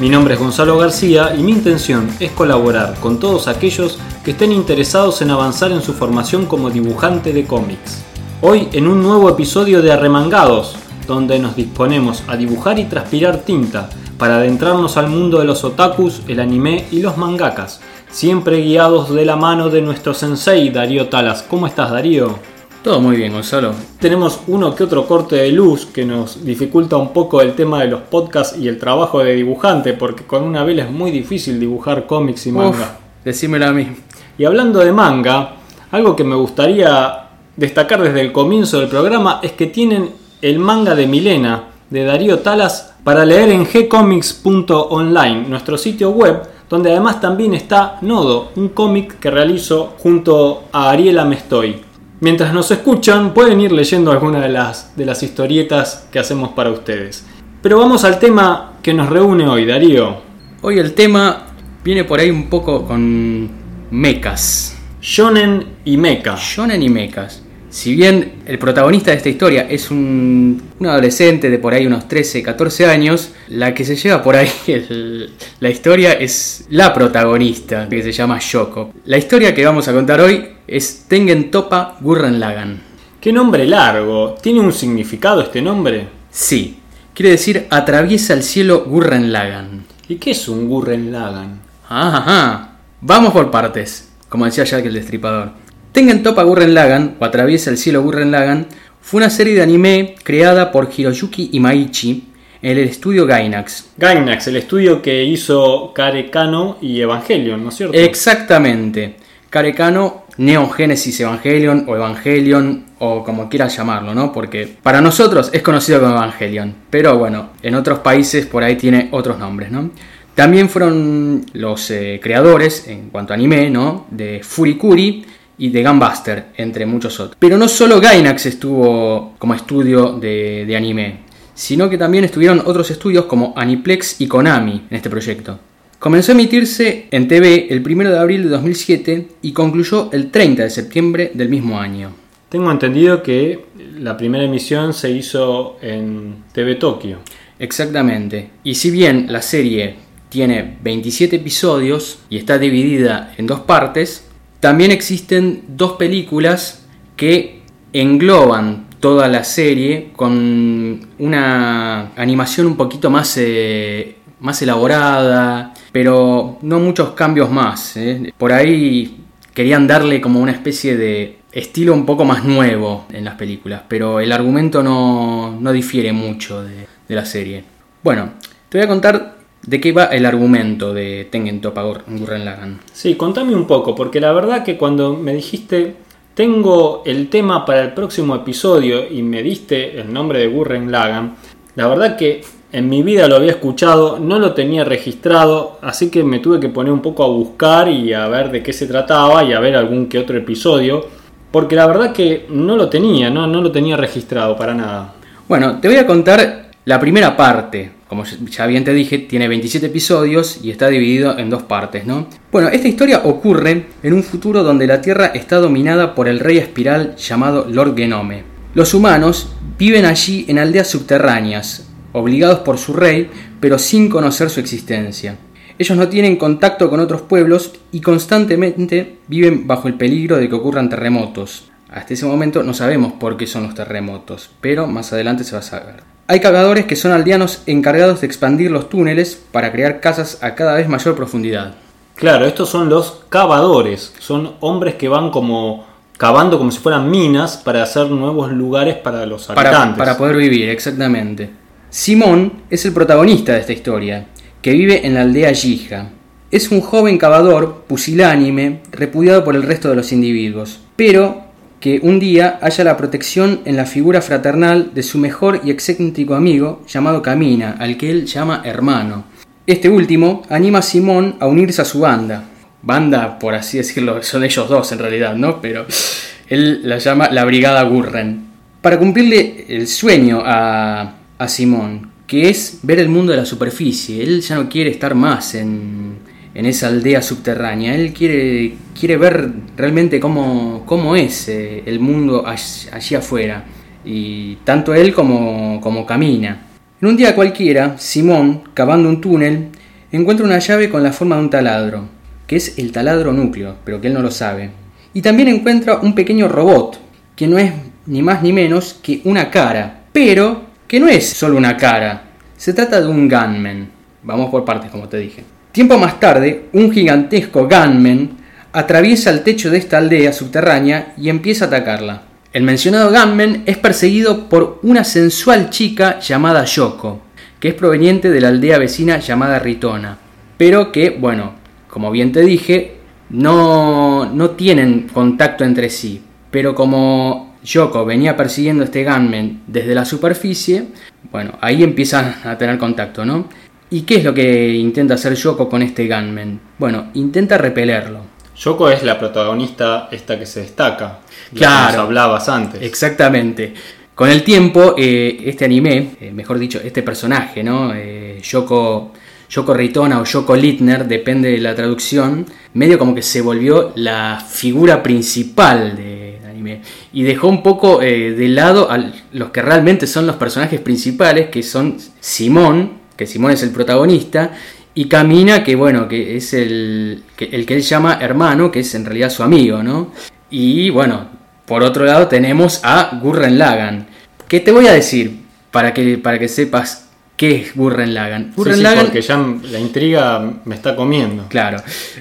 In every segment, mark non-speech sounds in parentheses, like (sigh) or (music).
Mi nombre es Gonzalo García y mi intención es colaborar con todos aquellos que estén interesados en avanzar en su formación como dibujante de cómics. Hoy en un nuevo episodio de Arremangados, donde nos disponemos a dibujar y transpirar tinta para adentrarnos al mundo de los otakus, el anime y los mangakas, siempre guiados de la mano de nuestro sensei Darío Talas. ¿Cómo estás Darío? Todo muy bien, Gonzalo. Tenemos uno que otro corte de luz que nos dificulta un poco el tema de los podcasts y el trabajo de dibujante, porque con una vela es muy difícil dibujar cómics y manga. Uf, decímelo a mí. Y hablando de manga, algo que me gustaría destacar desde el comienzo del programa es que tienen el manga de Milena, de Darío Talas, para leer en gcomics.online, nuestro sitio web, donde además también está Nodo, un cómic que realizo junto a Ariela Mestoy. Mientras nos escuchan, pueden ir leyendo algunas de las, de las historietas que hacemos para ustedes. Pero vamos al tema que nos reúne hoy, Darío. Hoy el tema viene por ahí un poco con mecas. Shonen y mecha. Shonen y mechas. Si bien el protagonista de esta historia es un, adolescente de por ahí unos 13, 14 años, la que se lleva por ahí (laughs) la historia es la protagonista, que se llama Shoko. La historia que vamos a contar hoy es Tengen Topa Gurren Lagan. ¿Qué nombre largo? ¿Tiene un significado este nombre? Sí, quiere decir atraviesa el cielo Gurren Lagan. ¿Y qué es un Gurren Lagan? Ajá, Vamos por partes, como decía Jack el Destripador. Tengen Topa Gurren Lagan, o Atraviesa el cielo Gurren Lagan, fue una serie de anime creada por Hiroyuki Imaichi en el estudio Gainax. Gainax, el estudio que hizo Karekano y Evangelion, ¿no es cierto? Exactamente. Karekano, Neon Genesis Evangelion o Evangelion o como quieras llamarlo, ¿no? Porque para nosotros es conocido como Evangelion, pero bueno, en otros países por ahí tiene otros nombres, ¿no? También fueron los eh, creadores, en cuanto a anime, ¿no? de Furikuri y de Gunbuster, entre muchos otros. Pero no solo Gainax estuvo como estudio de, de anime, sino que también estuvieron otros estudios como Aniplex y Konami en este proyecto. Comenzó a emitirse en TV el 1 de abril de 2007 y concluyó el 30 de septiembre del mismo año. Tengo entendido que la primera emisión se hizo en TV Tokio. Exactamente. Y si bien la serie tiene 27 episodios y está dividida en dos partes, también existen dos películas que engloban toda la serie con una animación un poquito más, eh, más elaborada, pero no muchos cambios más. Eh. Por ahí querían darle como una especie de estilo un poco más nuevo en las películas, pero el argumento no, difiere mucho de, de la serie. Bueno, te voy a contar ¿De qué va el argumento de Tengen Toppa Gurren Lagann? Sí, contame un poco, porque la verdad que cuando me dijiste tengo el tema para el próximo episodio y me diste el nombre de Gurren Lagann, la verdad que en mi vida lo había escuchado, no lo tenía registrado, así que me tuve que poner un poco a buscar y a ver de qué se trataba y a ver algún que otro episodio, porque la verdad que no lo tenía, no, no lo tenía registrado para nada. Bueno, te voy a contar la primera parte, como ya bien te dije, tiene 27 episodios y está dividido en dos partes, ¿no? Bueno, esta historia ocurre en un futuro donde la Tierra está dominada por el rey espiral llamado Lord Genome. Los humanos viven allí en aldeas subterráneas, obligados por su rey, pero sin conocer su existencia. Ellos no tienen contacto con otros pueblos y constantemente viven bajo el peligro de que ocurran terremotos. Hasta ese momento no sabemos por qué son los terremotos, pero más adelante se va a saber. Hay cavadores que son aldeanos encargados de expandir los túneles para crear casas a cada vez mayor profundidad. Claro, estos son los cavadores, son hombres que van como cavando como si fueran minas para hacer nuevos lugares para los habitantes. Para, poder vivir, exactamente. Simón es el protagonista de esta historia, que vive en la aldea Yija. Es un joven cavador, pusilánime, repudiado por el resto de los individuos, pero que un día haya la protección en la figura fraternal de su mejor y excéntrico amigo llamado Camina, al que él llama hermano. Este último anima a Simón a unirse a su banda. banda, por así decirlo, son ellos dos en realidad, ¿no? Pero él la llama la Brigada Gurren. Para cumplirle el sueño a, a Simón, que es ver el mundo de la superficie, él ya no quiere estar más en, en esa aldea subterránea, él quiere, quiere ver realmente cómo, cómo es eh, el mundo allí, afuera, y tanto él como, como camina. En un día cualquiera, Simón, cavando un túnel, encuentra una llave con la forma de un taladro, que es el taladro núcleo, pero que él no lo sabe. Y también encuentra un pequeño robot, que no es ni más ni menos que una cara, pero que no es solo una cara, se trata de un gunman. Vamos por partes, como te dije. Tiempo más tarde, un gigantesco gunman atraviesa el techo de esta aldea subterránea y empieza a atacarla. El mencionado gunman es perseguido por una sensual chica llamada Yoko, que es proveniente de la aldea vecina llamada Ritona, pero que, bueno, como bien te dije, no, no tienen contacto entre sí. Pero como Yoko venía persiguiendo a este gunman desde la superficie, bueno, ahí empiezan a tener contacto, ¿no? ¿Y qué es lo que intenta hacer Yoko con este gunman? Bueno, intenta repelerlo. Yoko es la protagonista esta que se destaca. Claro. hablabas antes. Exactamente. Con el tiempo, eh, este anime, eh, mejor dicho, este personaje, ¿no? Eh, Yoko, Yoko Ritona o Yoko Littner, depende de la traducción, medio como que se volvió la figura principal del anime. Y dejó un poco de lado a los que realmente son los personajes principales, que son Simón, que Simón es el protagonista, y Camina, que bueno, que es el que, el que él llama hermano, que es en realidad su amigo, ¿no? Y bueno, por otro lado tenemos a Gurren Lagan. ¿Qué te voy a decir para que, para que sepas qué es Gurren Lagan? Gurren Lagan, porque ya la intriga me está comiendo. Claro.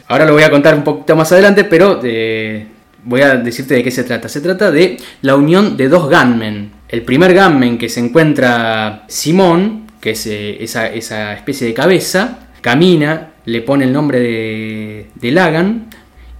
Ahora lo voy a contar un poquito más adelante, pero eh, voy a decirte de qué se trata. Se trata de la unión de dos gunmen. El primer gunmen que se encuentra Simón, que es eh, esa, esa, especie de cabeza, camina, le pone el nombre de, de Lagan,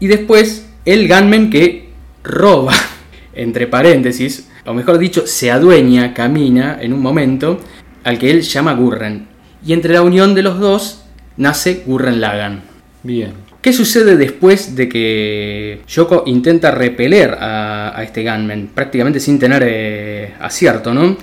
y después el gunman que roba (laughs) entre paréntesis, o mejor dicho, se adueña, camina en un momento, al que él llama Gurren. Y entre la unión de los dos nace Gurren Lagan. Bien. ¿Qué sucede después de que Yoko intenta repeler a, este Gunman? Prácticamente sin tener eh, acierto, ¿no?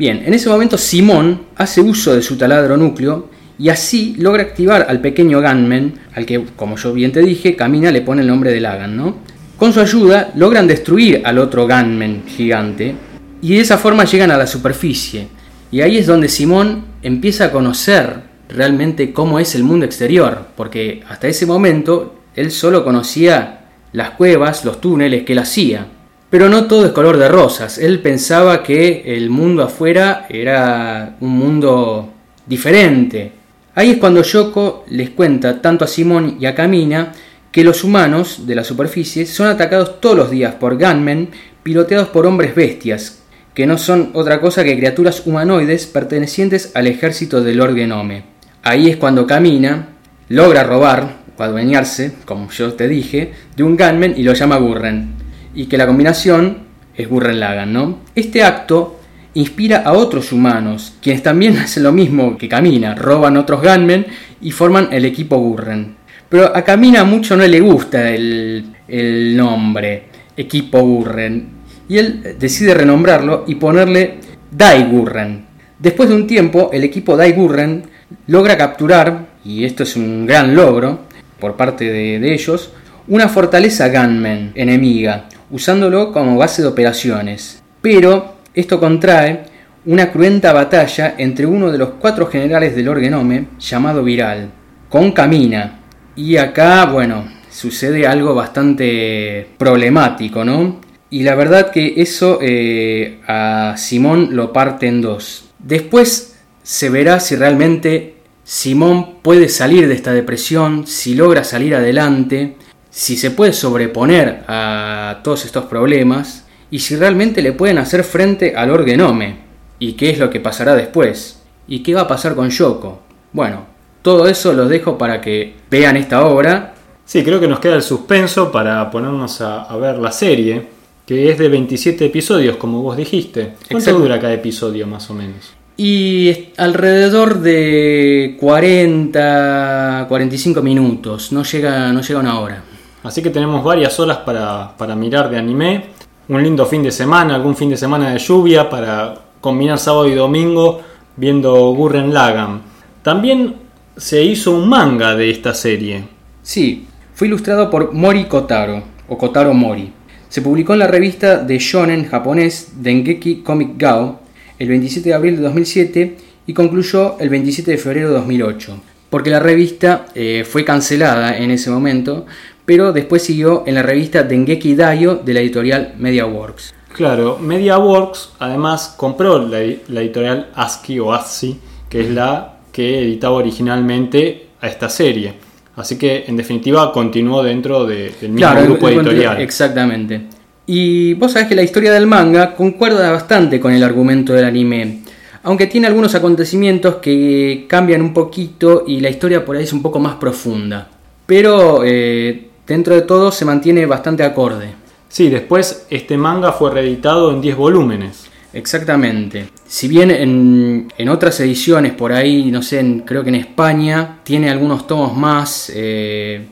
Bien, en ese momento Simón hace uso de su taladro núcleo y así logra activar al pequeño Gunman, al que, como yo bien te dije, camina le pone el nombre de Lagan, ¿no? Con su ayuda logran destruir al otro gunman gigante y de esa forma llegan a la superficie. Y ahí es donde Simón empieza a conocer realmente cómo es el mundo exterior, porque hasta ese momento él solo conocía las cuevas, los túneles que él hacía. Pero no todo es color de rosas, él pensaba que el mundo afuera era un mundo diferente. Ahí es cuando Yoko les cuenta tanto a Simón y a Camina que los humanos de la superficie son atacados todos los días por gunmen piloteados por hombres bestias, que no son otra cosa que criaturas humanoides pertenecientes al ejército del Orgenome. Ahí es cuando camina, logra robar, o adueñarse, como yo te dije, de un gunman y lo llama Gurren, y que la combinación es Gurren Lagan, ¿no? Este acto inspira a otros humanos, quienes también (laughs) hacen lo mismo que camina, roban otros gunmen y forman el equipo Gurren. Pero a Camina mucho no le gusta el, nombre, Equipo Gurren. Y él decide renombrarlo y ponerle Dai Gurren. Después de un tiempo, el equipo Dai Gurren logra capturar, y esto es un gran logro por parte de, ellos, una fortaleza Gunman enemiga, usándolo como base de operaciones. Pero esto contrae una cruenta batalla entre uno de los cuatro generales del Orgenome, llamado Viral, con Camina, y acá, bueno, sucede algo bastante problemático, ¿no? Y la verdad que eso eh, a Simón lo parte en dos. Después se verá si realmente Simón puede salir de esta depresión, si logra salir adelante, si se puede sobreponer a todos estos problemas y si realmente le pueden hacer frente al Orgenome y qué es lo que pasará después y qué va a pasar con Yoko. Bueno, todo eso lo dejo para que vean esta obra. Sí, creo que nos queda el suspenso para ponernos a, ver la serie, que es de 27 episodios, como vos dijiste. ¿Cuánto dura cada episodio más o menos? Y alrededor de 40, 45 minutos, no llega, no llega una hora. Así que tenemos varias horas para, para mirar de anime. Un lindo fin de semana, algún fin de semana de lluvia para combinar sábado y domingo viendo Gurren Lagann. También se hizo un manga de esta serie. Sí, fue ilustrado por Mori Kotaro, o Kotaro Mori. Se publicó en la revista de shonen japonés Dengeki Comic Gao el 27 de abril de 2007 y concluyó el 27 de febrero de 2008, porque la revista eh, fue cancelada en ese momento, pero después siguió en la revista Dengeki Daio de la editorial MediaWorks. Claro, MediaWorks además compró la, editorial ASCII o ASCII, que es la que editaba originalmente a esta serie. Así que en definitiva continuó dentro del mismo grupo editorial. Exactamente. Y vos sabés que la historia del manga concuerda bastante con el argumento del anime. Aunque tiene algunos acontecimientos que cambian un poquito y la historia por ahí es un poco más profunda. Pero eh, dentro de todo se mantiene bastante acorde. Sí, después este manga fue reeditado en 10 volúmenes. Exactamente. Si bien en, otras ediciones por ahí, no sé, creo que en España tiene algunos tomos más, eh,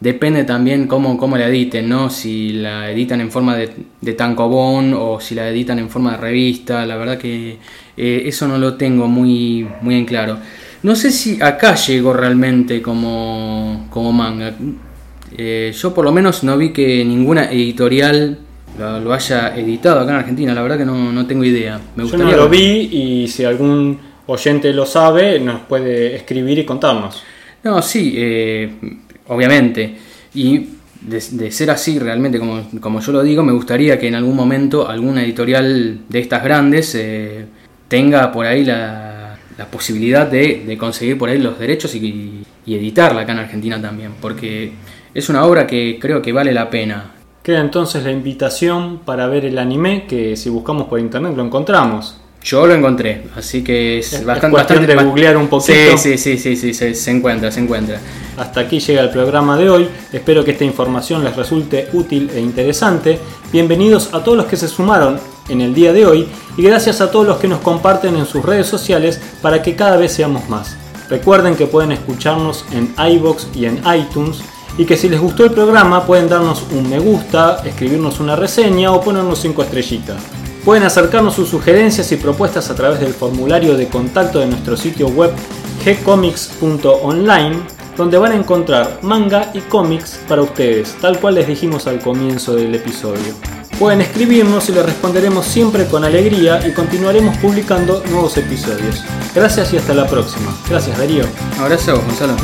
depende también cómo, cómo la editen, ¿no? Si la editan en forma de, de tankobon o si la editan en forma de revista, la verdad que eh, eso no lo tengo muy, muy en claro. No sé si acá llegó realmente como, como manga. Eh, yo por lo menos no vi que ninguna editorial lo, haya editado acá en Argentina, la verdad que no, tengo idea. Me yo no lo vi y si algún oyente lo sabe nos puede escribir y contarnos. No, sí, eh, obviamente. Y de, ser así realmente, como, como, yo lo digo, me gustaría que en algún momento alguna editorial de estas grandes eh, tenga por ahí la, la posibilidad de, de, conseguir por ahí los derechos y, y editarla acá en Argentina también, porque es una obra que creo que vale la pena. Queda entonces la invitación para ver el anime, que si buscamos por internet lo encontramos. Yo lo encontré, así que es, bastante, bastante de googlear un poquito. Sí, sí, sí, sí, sí se, encuentra, se encuentra. Hasta aquí llega el programa de hoy. Espero que esta información les resulte útil e interesante. Bienvenidos a todos los que se sumaron en el día de hoy y gracias a todos los que nos comparten en sus redes sociales para que cada vez seamos más. Recuerden que pueden escucharnos en iBox y en iTunes y que si les gustó el programa pueden darnos un me gusta, escribirnos una reseña o ponernos 5 estrellitas. Pueden acercarnos sus sugerencias y propuestas a través del formulario de contacto de nuestro sitio web gcomics.online, donde van a encontrar manga y cómics para ustedes, tal cual les dijimos al comienzo del episodio. Pueden escribirnos y les responderemos siempre con alegría y continuaremos publicando nuevos episodios. Gracias y hasta la próxima. Gracias Darío. Abrazo, Gonzalo.